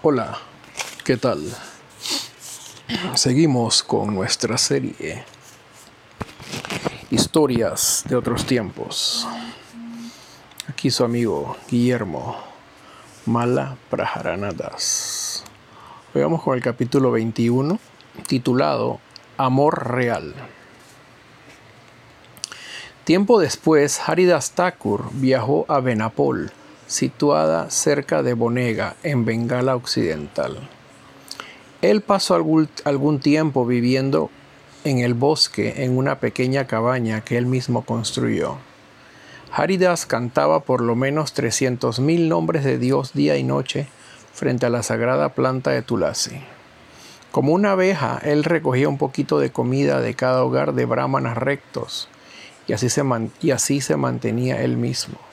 Hola, ¿qué tal? Seguimos con nuestra serie Historias de otros tiempos. Aquí su amigo Guillermo Mala Prajaranadas. Hoy vamos con el capítulo 21 titulado Amor Real. Tiempo después, Haridas Thakur viajó a Benapol situada cerca de Bonega, en Bengala Occidental. Él pasó algún, tiempo viviendo en el bosque en una pequeña cabaña que él mismo construyó. Haridas cantaba por lo menos 300.000 nombres de Dios día y noche frente a la sagrada planta de Tulasi. Como una abeja, él recogía un poquito de comida de cada hogar de brahmanas rectos, y así se, y así se mantenía él mismo.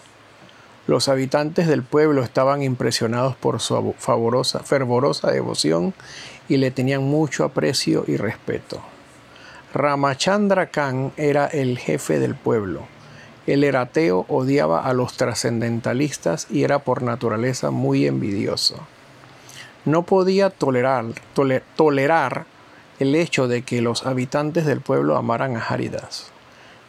Los habitantes del pueblo estaban impresionados por su fervorosa devoción y le tenían mucho aprecio y respeto. Ramachandra Khan era el jefe del pueblo. El erateo odiaba a los trascendentalistas y era por naturaleza muy envidioso. No podía tolerar, tolerar el hecho de que los habitantes del pueblo amaran a Haridas.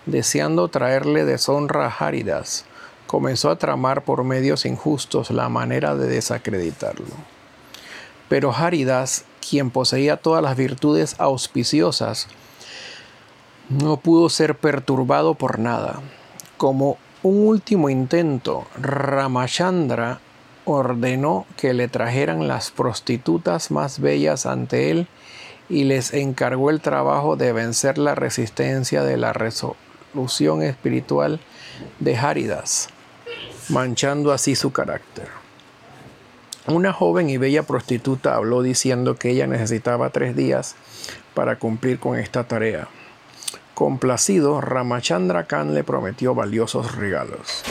Deseando traerle deshonra a Haridas, comenzó a tramar por medios injustos la manera de desacreditarlo. Pero Haridas, quien poseía todas las virtudes auspiciosas, no pudo ser perturbado por nada. Como un último intento, Ramachandra ordenó que le trajeran las prostitutas más bellas ante él y les encargó el trabajo de vencer la resistencia de la resolución espiritual de Haridas manchando así su carácter. Una joven y bella prostituta habló diciendo que ella necesitaba tres días para cumplir con esta tarea. Complacido, Ramachandra Khan le prometió valiosos regalos.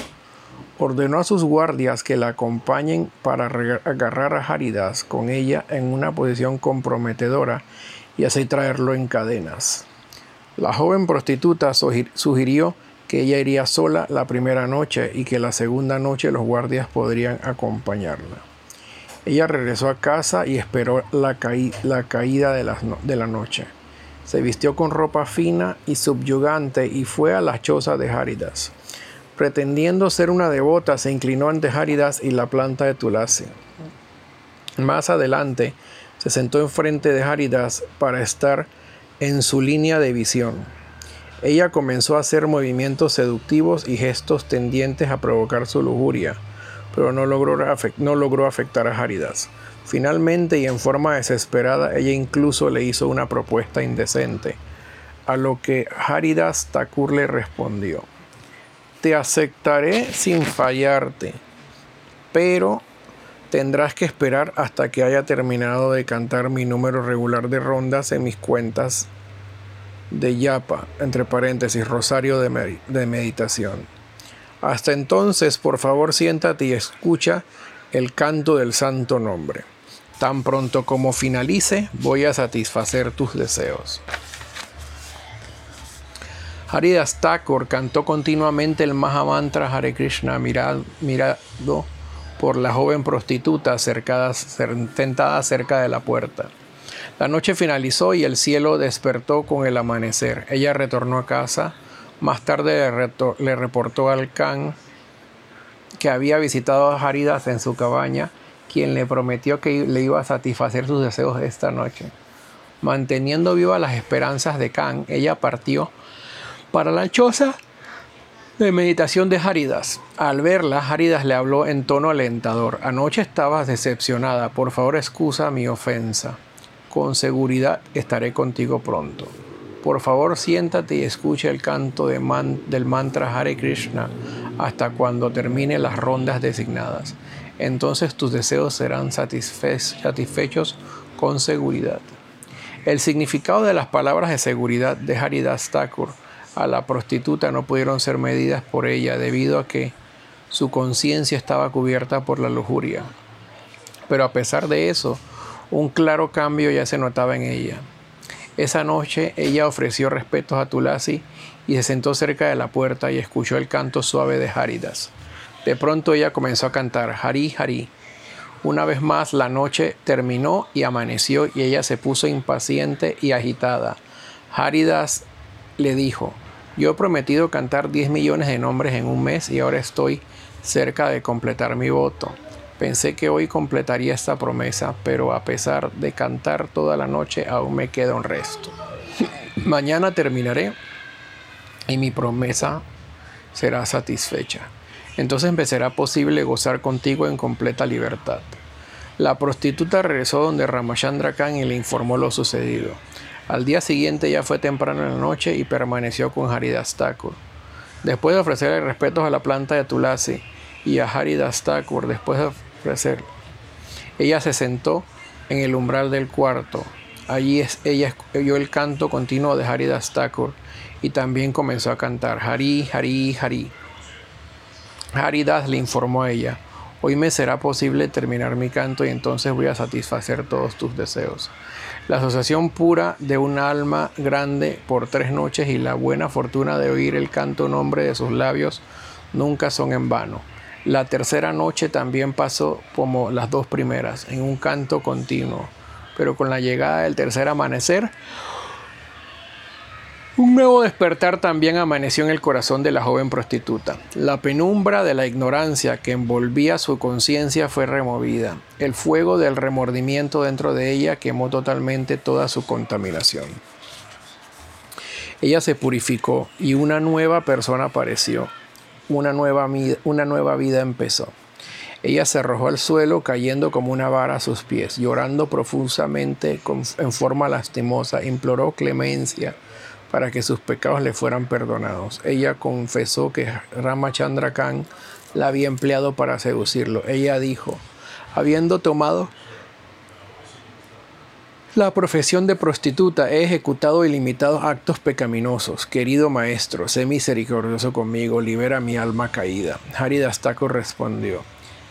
Ordenó a sus guardias que la acompañen para agarrar a Haridas con ella en una posición comprometedora y así traerlo en cadenas. La joven prostituta sugirió que ella iría sola la primera noche y que la segunda noche los guardias podrían acompañarla. Ella regresó a casa y esperó la, caída de la, de la, noche. Se vistió con ropa fina y subyugante y fue a la choza de Haridas. Pretendiendo ser una devota, se inclinó ante Haridas y la planta de Tulasi. Más adelante, se sentó enfrente de Haridas para estar en su línea de visión. Ella comenzó a hacer movimientos seductivos y gestos tendientes a provocar su lujuria, pero no logró, no logró afectar a Haridas. Finalmente y en forma desesperada, ella incluso le hizo una propuesta indecente, a lo que Haridas Thakur le respondió, te aceptaré sin fallarte, pero tendrás que esperar hasta que haya terminado de cantar mi número regular de rondas en mis cuentas de Yapa, entre paréntesis, rosario de, meditación. Hasta entonces, por favor, siéntate y escucha el canto del santo nombre. Tan pronto como finalice, voy a satisfacer tus deseos. Haridas Thakur cantó continuamente el Mahamantra Hare Krishna mirado por la joven prostituta sentada cerca de la puerta. La noche finalizó y el cielo despertó con el amanecer. Ella retornó a casa. Más tarde le, reportó al Khan que había visitado a Haridas en su cabaña, quien le prometió que le iba a satisfacer sus deseos esta noche. Manteniendo vivas las esperanzas de Khan, ella partió para la choza de meditación de Haridas. Al verla, Haridas le habló en tono alentador. Anoche estabas decepcionada, por favor excusa mi ofensa con seguridad estaré contigo pronto. Por favor, siéntate y escucha el canto del mantra Hare Krishna hasta cuando termine las rondas designadas. Entonces tus deseos serán satisfechos con seguridad. El significado de las palabras de seguridad de Haridas Thakur a la prostituta no pudieron ser medidas por ella debido a que su conciencia estaba cubierta por la lujuria. Pero a pesar de eso, un claro cambio ya se notaba en ella. Esa noche ella ofreció respetos a Tulasi y se sentó cerca de la puerta y escuchó el canto suave de Haridas. De pronto ella comenzó a cantar Hari Hari. Una vez más la noche terminó y amaneció y ella se puso impaciente y agitada. Haridas le dijo, yo he prometido cantar 10 millones de nombres en un mes y ahora estoy cerca de completar mi voto. Pensé que hoy completaría esta promesa, pero a pesar de cantar toda la noche aún me queda un resto. Mañana terminaré y mi promesa será satisfecha. Entonces me será posible gozar contigo en completa libertad. La prostituta regresó donde Ramachandra Khan y le informó lo sucedido. Al día siguiente ya fue temprano en la noche y permaneció con Haridas Thakur. Después de ofrecerle respetos a la planta de Tulasi y a Haridas Thakur, después de ella se sentó en el umbral del cuarto. Allí es, ella oyó el canto continuo de Haridas Thakur y también comenzó a cantar Hari, Hari, Hari. Haridas le informó a ella, hoy me será posible terminar mi canto y entonces voy a satisfacer todos tus deseos. La asociación pura de un alma grande por tres noches y la buena fortuna de oír el canto nombre de sus labios nunca son en vano. La tercera noche también pasó como las dos primeras, en un canto continuo, pero con la llegada del tercer amanecer, un nuevo despertar también amaneció en el corazón de la joven prostituta. La penumbra de la ignorancia que envolvía su conciencia fue removida. El fuego del remordimiento dentro de ella quemó totalmente toda su contaminación. Ella se purificó y una nueva persona apareció. Una nueva, una nueva vida empezó. Ella se arrojó al suelo cayendo como una vara a sus pies, llorando profusamente en forma lastimosa, imploró clemencia para que sus pecados le fueran perdonados. Ella confesó que Ramachandra Khan la había empleado para seducirlo. Ella dijo, habiendo tomado la profesión de prostituta, he ejecutado ilimitados actos pecaminosos. Querido maestro, sé misericordioso conmigo, libera mi alma caída. Haridastako respondió,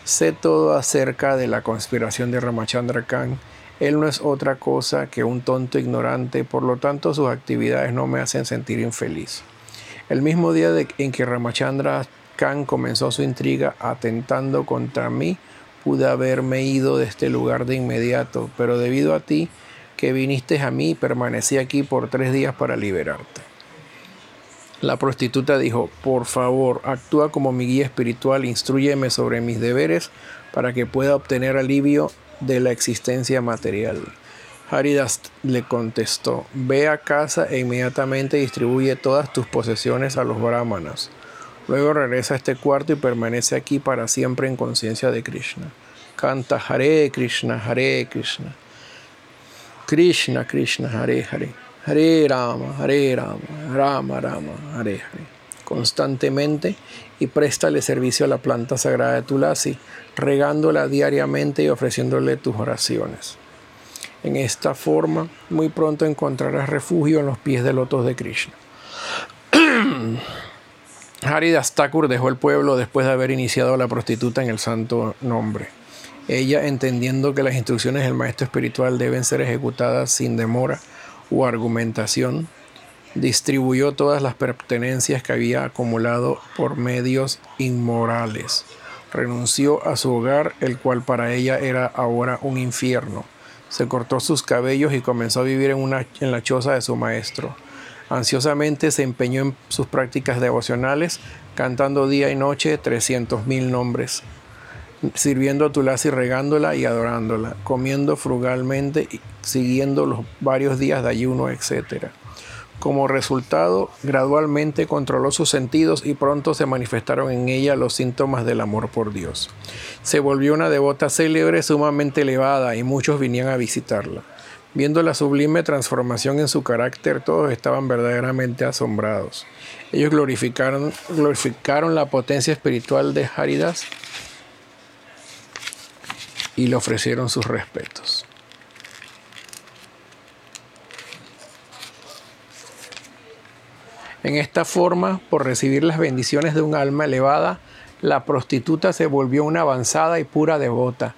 sé todo acerca de la conspiración de Ramachandra Khan él no es otra cosa que un tonto ignorante, por lo tanto sus actividades no me hacen sentir infeliz. El mismo día en que Ramachandra Khan comenzó su intriga atentando contra mí, pude haberme ido de este lugar de inmediato, pero debido a ti que viniste a mí, permanecí aquí por tres días para liberarte. La prostituta dijo, por favor, actúa como mi guía espiritual, instruyeme sobre mis deberes para que pueda obtener alivio de la existencia material. Haridas le contestó, ve a casa e inmediatamente distribuye todas tus posesiones a los brahmanas. Luego regresa a este cuarto y permanece aquí para siempre en conciencia de Krishna. Canta Hare Krishna, Hare Krishna. Krishna, Krishna, Hare Hare. Hare Rama, Hare Rama, Rama Rama, Hare Hare constantemente y préstale servicio a la planta sagrada de Tulasi, regándola diariamente y ofreciéndole tus oraciones. En esta forma, muy pronto encontrarás refugio en los pies de lotos de Krishna. Haridas Thakur dejó el pueblo después de haber iniciado a la prostituta en el santo nombre. Ella, entendiendo que las instrucciones del maestro espiritual deben ser ejecutadas sin demora o argumentación, distribuyó todas las pertenencias que había acumulado por medios inmorales. Renunció a su hogar, el cual para ella era ahora un infierno. Se cortó sus cabellos y comenzó a vivir en, una, en la choza de su maestro. Ansiosamente se empeñó en sus prácticas devocionales, cantando día y noche trescientos mil nombres, sirviendo a Tulasi regándola y adorándola, comiendo frugalmente y siguiendo los varios días de ayuno, etc. Como resultado, gradualmente controló sus sentidos y pronto se manifestaron en ella los síntomas del amor por Dios. Se volvió una devota célebre sumamente elevada y muchos vinían a visitarla. Viendo la sublime transformación en su carácter, todos estaban verdaderamente asombrados. Ellos glorificaron, glorificaron la potencia espiritual de Haridas y le ofrecieron sus respetos. En esta forma, por recibir las bendiciones de un alma elevada, la prostituta se volvió una avanzada y pura devota,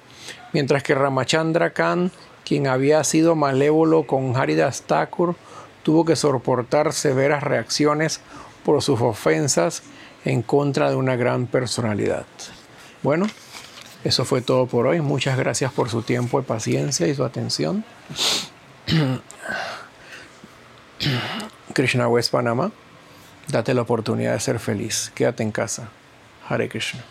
mientras que Ramachandra Khan, quien había sido malévolo con Haridas Thakur, tuvo que soportar severas reacciones por sus ofensas en contra de una gran personalidad. Bueno, Eso fue todo por hoy. Muchas gracias por su tiempo y paciencia y su atención. Krishna West Panamá, date la oportunidad de ser feliz. Quédate en casa. Hare Krishna.